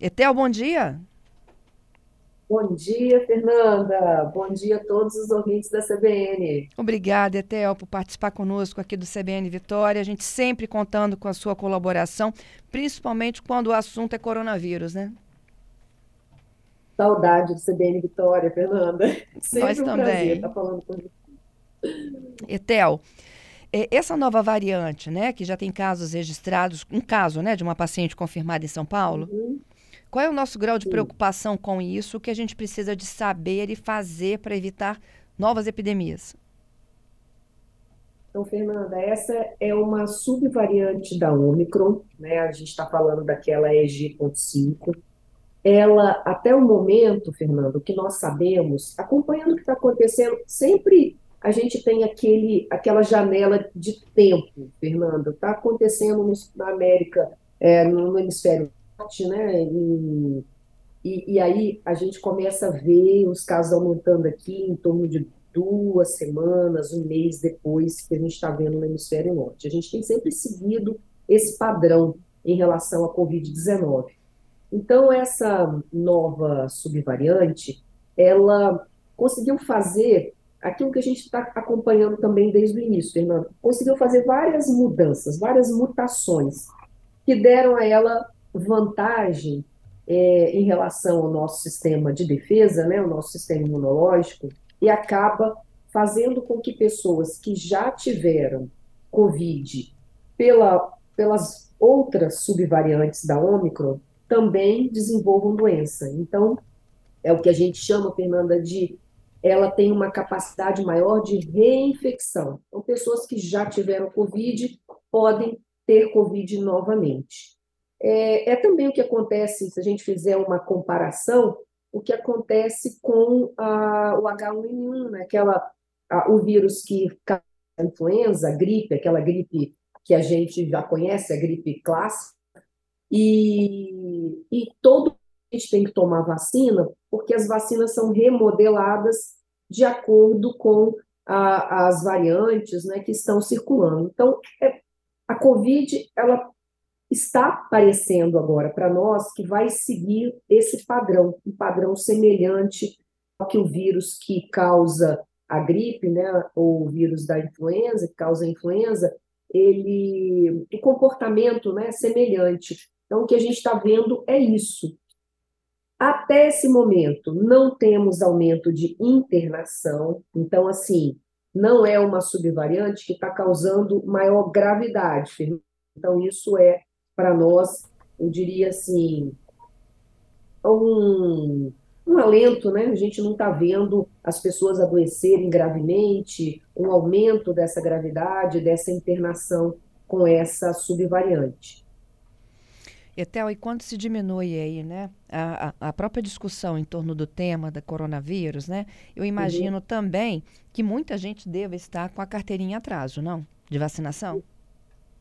Etel, bom dia. Bom dia, Fernanda. Bom dia a todos os ouvintes da CBN. Obrigada, Etel, por participar conosco aqui do CBN Vitória. A gente sempre contando com a sua colaboração, principalmente quando o assunto é coronavírus, né? Saudade do CBN Vitória, Fernanda. Sempre Nós um também. prazer estar falando com você. Etel, é, essa nova variante, né, que já tem casos registrados, um caso, né, de uma paciente confirmada em São Paulo, Uhum. Qual é o nosso grau de preocupação com isso? O que a gente precisa de saber e fazer para evitar novas epidemias? Então, Fernanda, essa é uma subvariante da Omicron, né? A gente está falando daquela EG.5. Ela, até o momento, Fernando, o que nós sabemos, acompanhando o que está acontecendo, sempre a gente tem aquele, aquela janela de tempo, Fernando. Está acontecendo na América, é, no, no hemisfério norte, né? E, e, e aí a gente começa a ver os casos aumentando aqui em torno de duas semanas, um mês depois que a gente está vendo no hemisfério norte. A gente tem sempre seguido esse padrão em relação à Covid-19. Então, essa nova subvariante, ela conseguiu fazer aquilo que a gente está acompanhando também desde o início, Fernando, conseguiu fazer várias mudanças, várias mutações, que deram a ela vantagem é, em relação ao nosso sistema de defesa, né, o nosso sistema imunológico, e acaba fazendo com que pessoas que já tiveram Covid pela, pelas outras subvariantes da Omicron também desenvolvam doença. Então, é o que a gente chama, Fernanda, de ela tem uma capacidade maior de reinfecção. Então, pessoas que já tiveram Covid podem ter Covid novamente. É, é também o que acontece, se a gente fizer uma comparação, o que acontece com a, o H1N1, né? Aquela, a- o vírus que causa influenza, gripe, aquela gripe que a gente já conhece, a gripe clássica, e, e todo mundo tem que tomar vacina, porque as vacinas são remodeladas de acordo com a- as variantes, né, que estão circulando. Então, é- a Covid, ela está aparecendo agora para nós que vai seguir esse padrão, um padrão semelhante ao que o vírus que causa a gripe, né, ou o vírus da influenza, que causa a influenza, ele, o comportamento, né, semelhante. Então, o que a gente está vendo é isso. Até esse momento, não temos aumento de internação, então, assim, não é uma subvariante que está causando maior gravidade. Então, isso é, para nós, eu diria assim, um, um alento, né? A gente não está vendo as pessoas adoecerem gravemente, um aumento dessa gravidade, dessa internação com essa subvariante. Etel, e quando se diminui aí, né, a, a, própria discussão em torno do tema da coronavírus, né, eu imagino também que muita gente deva estar com a carteirinha atraso, não? De vacinação?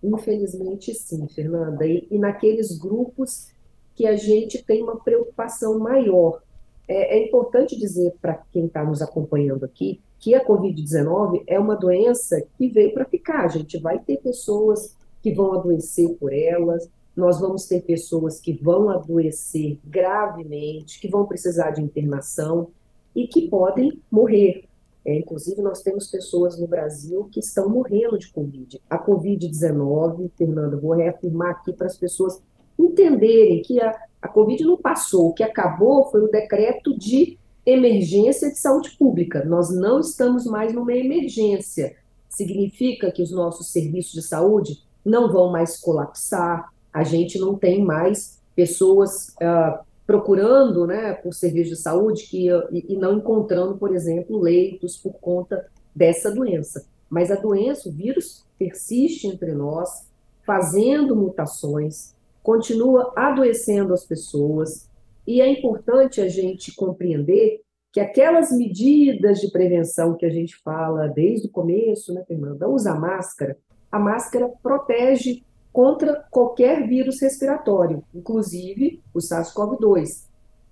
Infelizmente, sim, Fernanda. E, e naqueles grupos que a gente tem uma preocupação maior. É, é importante dizer para quem está nos acompanhando aqui que a Covid-19 é uma doença que veio para ficar. A gente vai ter pessoas que vão adoecer por elas, nós vamos ter pessoas que vão adoecer gravemente, que vão precisar de internação e que podem morrer. É, inclusive, nós temos pessoas no Brasil que estão morrendo de Covid. A Covid-19, Fernanda, vou reafirmar aqui para as pessoas entenderem que a, a Covid não passou, o que acabou foi o decreto de emergência de saúde pública. Nós não estamos mais numa emergência. Significa que os nossos serviços de saúde não vão mais colapsar, a gente não tem mais pessoas ah, procurando né, por serviços de saúde que, e, e não encontrando, por exemplo, leitos por conta dessa doença. Mas a doença, o vírus, persiste entre nós, fazendo mutações, continua adoecendo as pessoas, e é importante a gente compreender que aquelas medidas de prevenção que a gente fala desde o começo, né, Fernanda? Usa máscara, a máscara protege contra qualquer vírus respiratório, inclusive o SARS-CoV-2.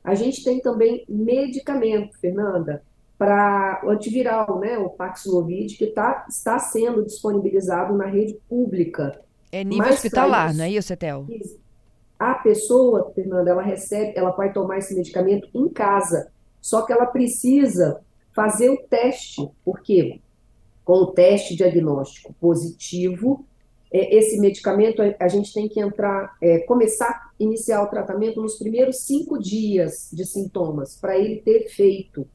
A gente tem também medicamento, Fernanda, para o antiviral, né, o Paxlovid, que tá, está sendo disponibilizado na rede pública. É nível Mas hospitalar, para não é isso, isso, Etel? a pessoa, Fernanda, ela recebe, ela vai tomar esse medicamento em casa, só que ela precisa fazer o teste, porque com o teste diagnóstico positivo, esse medicamento a gente tem que entrar, é, começar iniciar o tratamento nos primeiros cinco dias de sintomas, para ele ter efeito.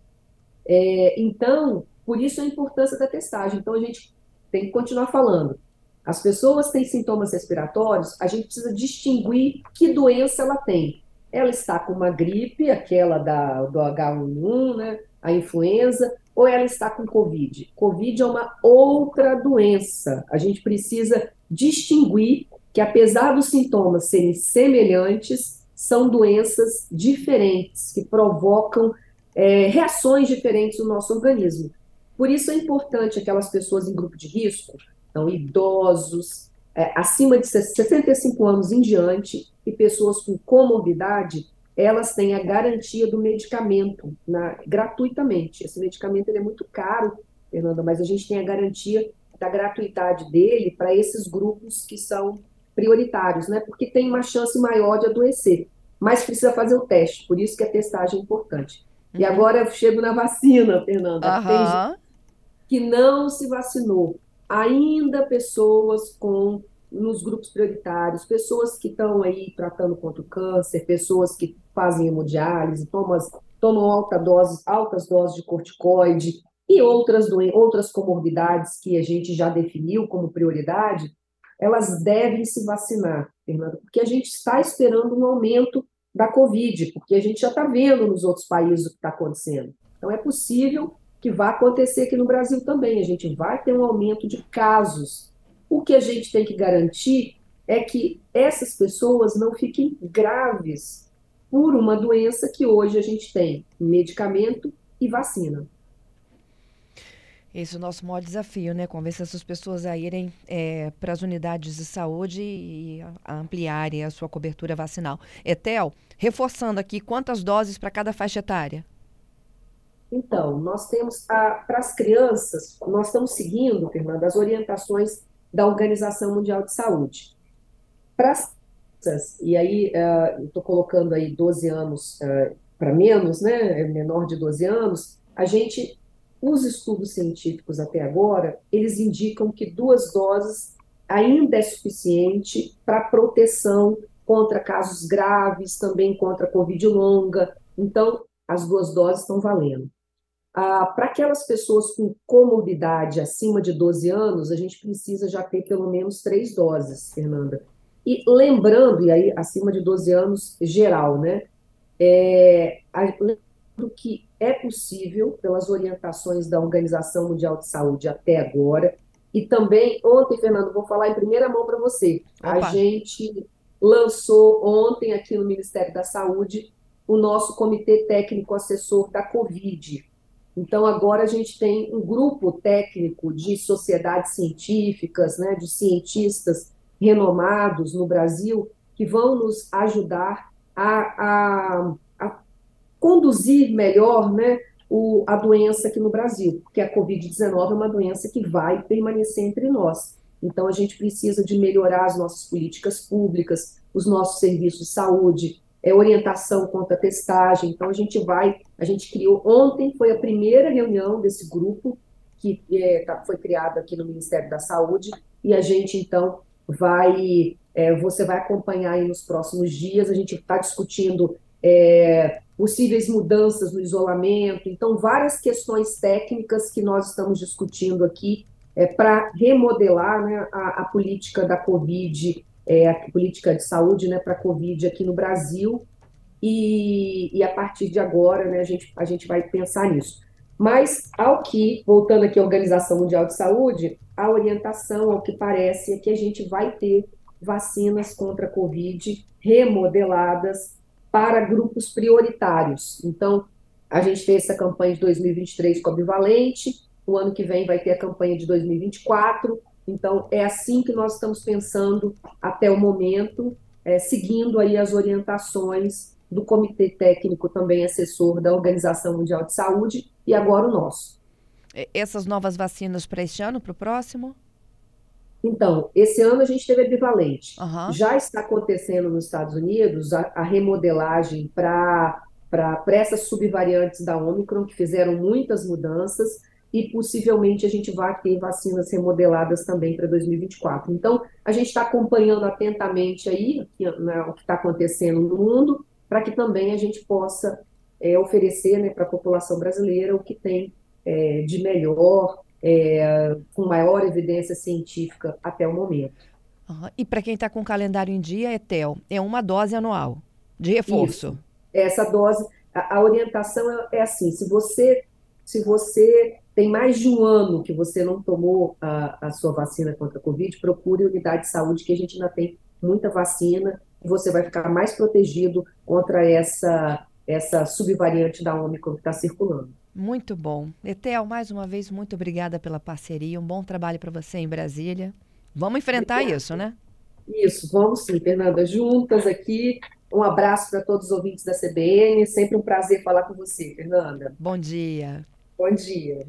É, então, por isso a importância da testagem. Então, a gente tem que continuar falando. As pessoas têm sintomas respiratórios, a gente precisa distinguir que doença ela tem. Ela está com uma gripe, aquela da, do H1N1, né, a influenza, ou ela está com Covid? Covid é uma outra doença. A gente precisa distinguir que, apesar dos sintomas serem semelhantes, são doenças diferentes, que provocam é, reações diferentes no nosso organismo. Por isso é importante aquelas pessoas em grupo de risco, então idosos, é, acima de 65 anos em diante, e pessoas com comorbidade, elas têm a garantia do medicamento na, gratuitamente. Esse medicamento é muito caro, Fernanda, mas a gente tem a garantia da gratuidade dele para esses grupos que são prioritários, né? Porque tem uma chance maior de adoecer, mas precisa fazer o teste, por isso que a testagem é importante. Uhum. E agora eu chego na vacina, Fernanda. Uhum. Tem que não se vacinou, ainda pessoas com nos grupos prioritários, pessoas que estão aí tratando contra o câncer, pessoas que fazem hemodiálise, tomam, tomam alta dose, altas doses de corticoide e outras, outras comorbidades que a gente já definiu como prioridade, elas devem se vacinar, Fernando, porque a gente está esperando um aumento da Covid, porque a gente já está vendo nos outros países o que está acontecendo. Então, é possível que vá acontecer aqui no Brasil também. A gente vai ter um aumento de casos o que a gente tem que garantir é que essas pessoas não fiquem graves por uma doença que hoje a gente tem medicamento e vacina. Esse é o nosso maior desafio, né? Convencer essas pessoas a irem é, para as unidades de saúde e ampliarem a sua cobertura vacinal. Etel, reforçando aqui, quantas doses para cada faixa etária? Então, nós temos, para as crianças, nós estamos seguindo, Fernanda, as orientações da Organização Mundial de Saúde. Para e aí uh, estou colocando aí 12 anos uh, para menos, né, é menor de 12 anos, a gente, os estudos científicos até agora, eles indicam que duas doses ainda é suficiente para proteção contra casos graves, também contra Covid longa. Então, as duas doses estão valendo. Ah, Para aquelas pessoas com comorbidade acima de 12 anos, a gente precisa já ter pelo menos três doses, Fernanda. E lembrando, e aí acima de 12 anos, geral, né? É, lembrando que é possível, pelas orientações da Organização Mundial de Saúde até agora, e também, ontem, Fernando, vou falar em primeira mão para você. Opa. A gente lançou ontem aqui no Ministério da Saúde o nosso Comitê Técnico Assessor da Covid, então, agora a gente tem um grupo técnico de sociedades científicas, né, de cientistas renomados no Brasil, que vão nos ajudar a, a, a conduzir melhor né, o, a doença aqui no Brasil, porque a Covid-19 é uma doença que vai permanecer entre nós. Então, a gente precisa de melhorar as nossas políticas públicas, os nossos serviços de saúde, é, orientação contra a testagem. Então, a gente vai, a gente criou, ontem foi a primeira reunião desse grupo que é, tá, foi criado aqui no Ministério da Saúde, e a gente, então, vai, é, você vai acompanhar aí nos próximos dias, a gente está discutindo é, possíveis mudanças no isolamento, então, várias questões técnicas que nós estamos discutindo aqui é, para remodelar né, a, a política da Covid é, a política de saúde né, para a Covid aqui no Brasil, e, e, a partir de agora né, a, gente, a gente vai pensar nisso. Mas, ao que, voltando aqui à Organização Mundial de Saúde, a orientação, ao que parece, é que a gente vai ter vacinas contra a Covid remodeladas para grupos prioritários. Então, a gente fez essa campanha de 2023 com a Bivalente, o ano que vem vai ter a campanha de 2024, então, é assim que nós estamos pensando até o momento, é, seguindo aí as orientações do Comitê Técnico, também assessor da Organização Mundial de Saúde, e agora o nosso. Essas novas vacinas para este ano, para o próximo? Então, esse ano a gente teve a bivalente. Aham. Já está acontecendo nos Estados Unidos a, a remodelagem para para essas subvariantes da Omicron, que fizeram muitas mudanças, e possivelmente a gente vai ter vacinas remodeladas também para 2024. Então, a gente está acompanhando atentamente aí né, o que está acontecendo no mundo, para que também a gente possa é, oferecer né, para a população brasileira o que tem é, de melhor, é, com maior evidência científica até o momento. Aham. E para quem está com o calendário em dia, Etel, é uma dose anual de reforço. Isso. Essa dose, a, a orientação é, é assim: se você, se você tem mais de um ano que você não tomou a, a sua vacina contra a Covid, procure a unidade de saúde, que a gente ainda tem muita vacina você vai ficar mais protegido contra essa, essa subvariante da Omicron que está circulando. Muito bom. Etel, mais uma vez, muito obrigada pela parceria. Um bom trabalho para você em Brasília. Vamos enfrentar Obrigada. isso, né? Isso, vamos sim, Fernanda, juntas aqui. Um abraço para todos os ouvintes da CBN. Sempre um prazer falar com você, Fernanda. Bom dia. Bom dia.